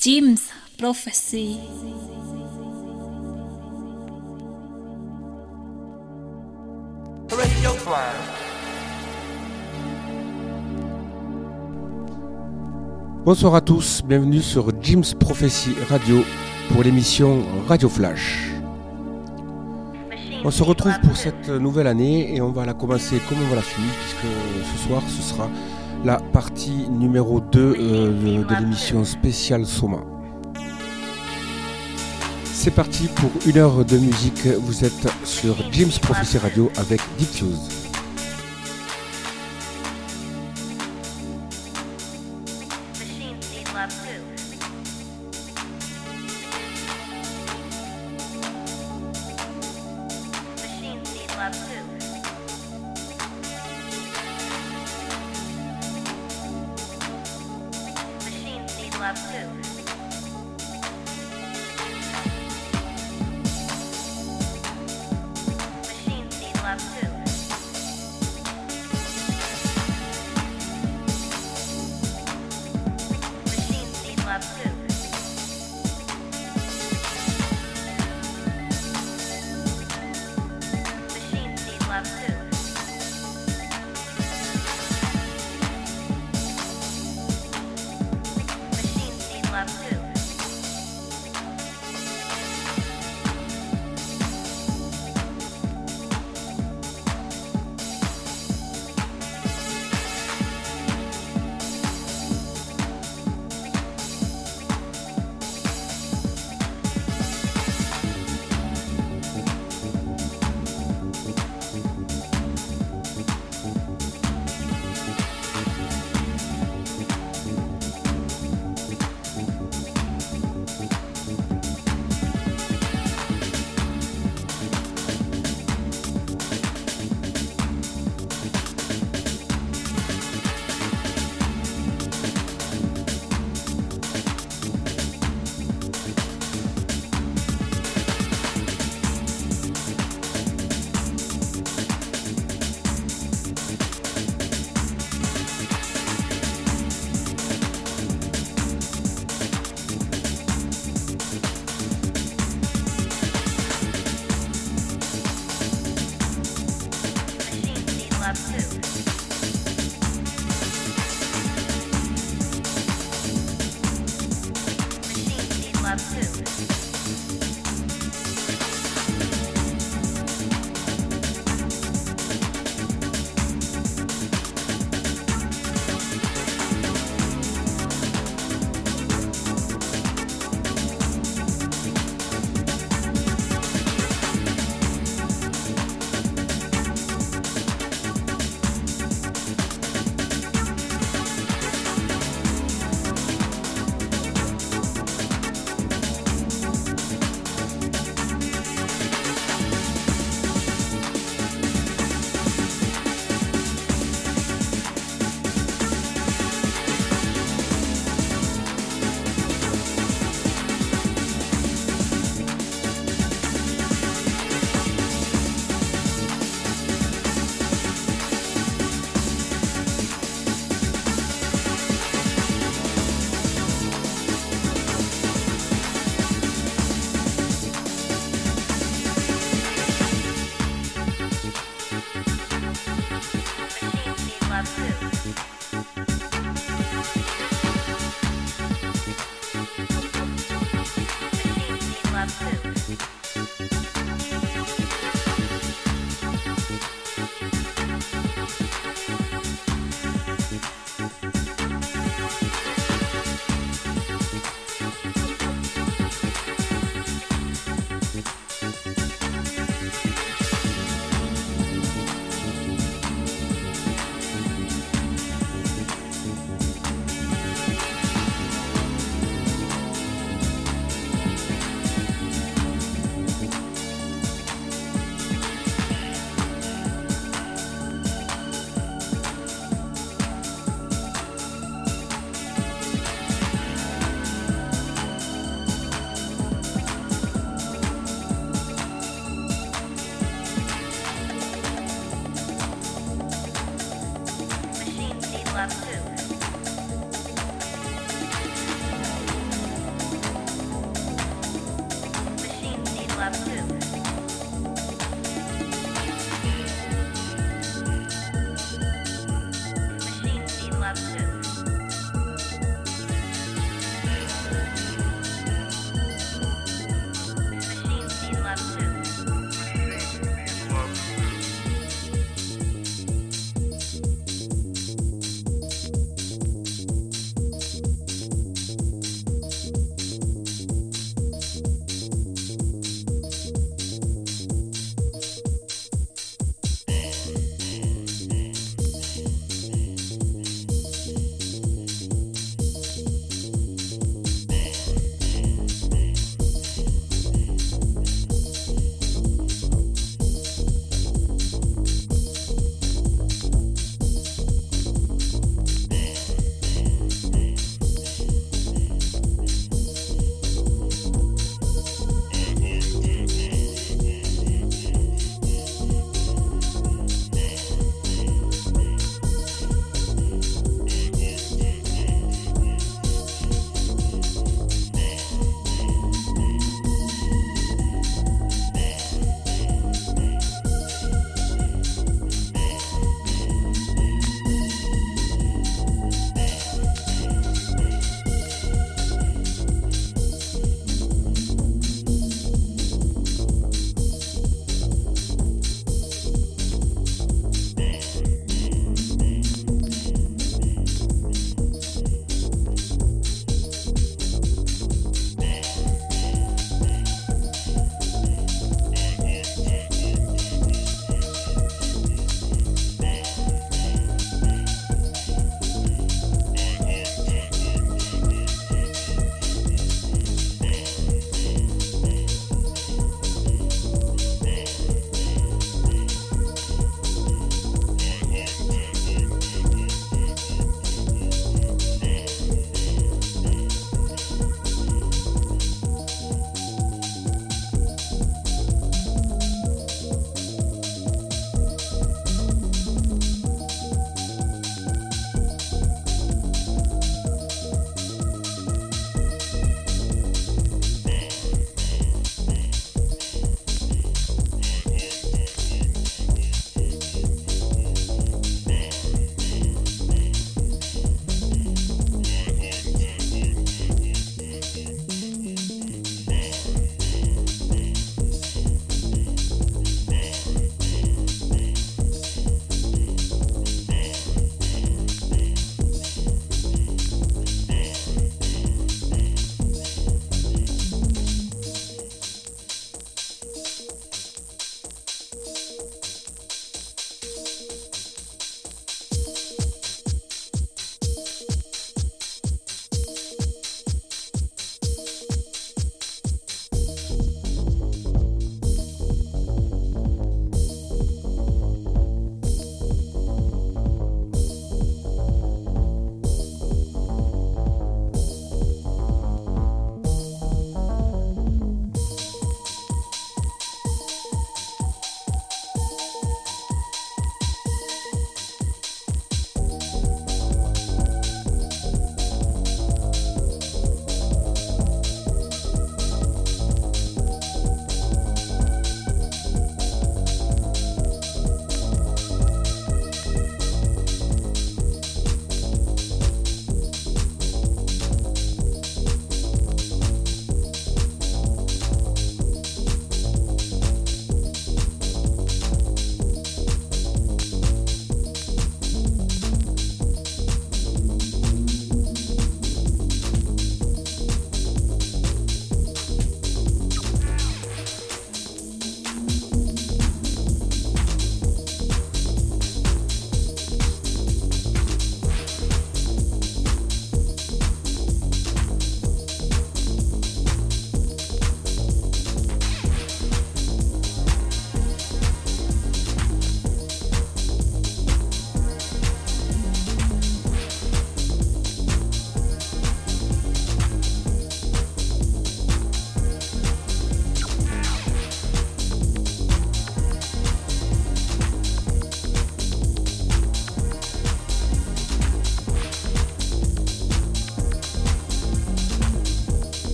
Jim's Prophecy. Radio. Bonsoir à tous, bienvenue sur Jim's Prophecy Radio pour l'émission Radio Flash. On se retrouve pour cette nouvelle année et on va la commencer comme on va la finir puisque ce soir ce sera la partie numéro 2 euh, de, de l'émission spéciale Soma. C'est parti pour une heure de musique. Vous êtes sur Jim's Prophecy Radio avec Deep Fuse.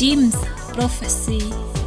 Jim's Prophecy.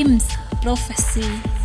Jim's Prophecy.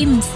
Jim's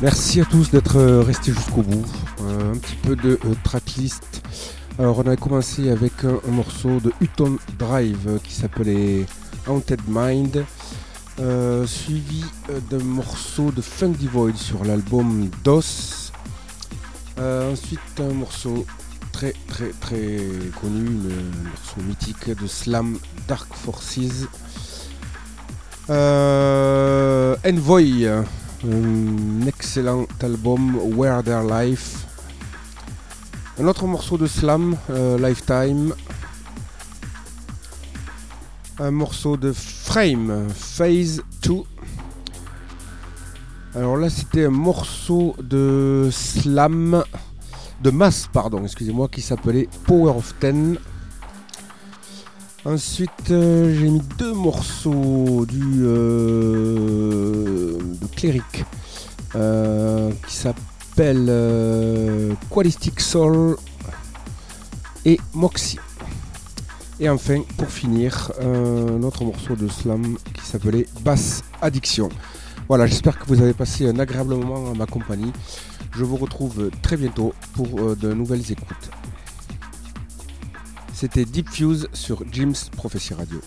Merci à tous d'être euh, restés jusqu'au bout. Euh, un petit peu de euh, tracklist. Alors on a commencé avec un, morceau de Hutton Drive qui s'appelait Haunted Mind, suivi d'un morceau de Funky Void sur l'album DOS. Ensuite un morceau très très très connu, le morceau mythique de Slam Dark Forces. Envoy, un excellent album Where Their Life. Un autre morceau de Slam, euh, Lifetime. Un morceau de Frame, Phase 2. Alors là, c'était un morceau de Slam, de Mass, pardon, excusez-moi, qui s'appelait Power of Ten. Ensuite, euh, j'ai mis deux morceaux du euh, de Cleric euh, qui s'appelle euh, Qualistic Soul et Moxie. Et enfin, pour finir, un autre morceau de slam qui s'appelait Bass Addiction. Voilà, j'espère que vous avez passé un agréable moment à ma compagnie. Je vous retrouve très bientôt pour de nouvelles écoutes. C'était Deep Fuse sur Jim's Prophecy Radio.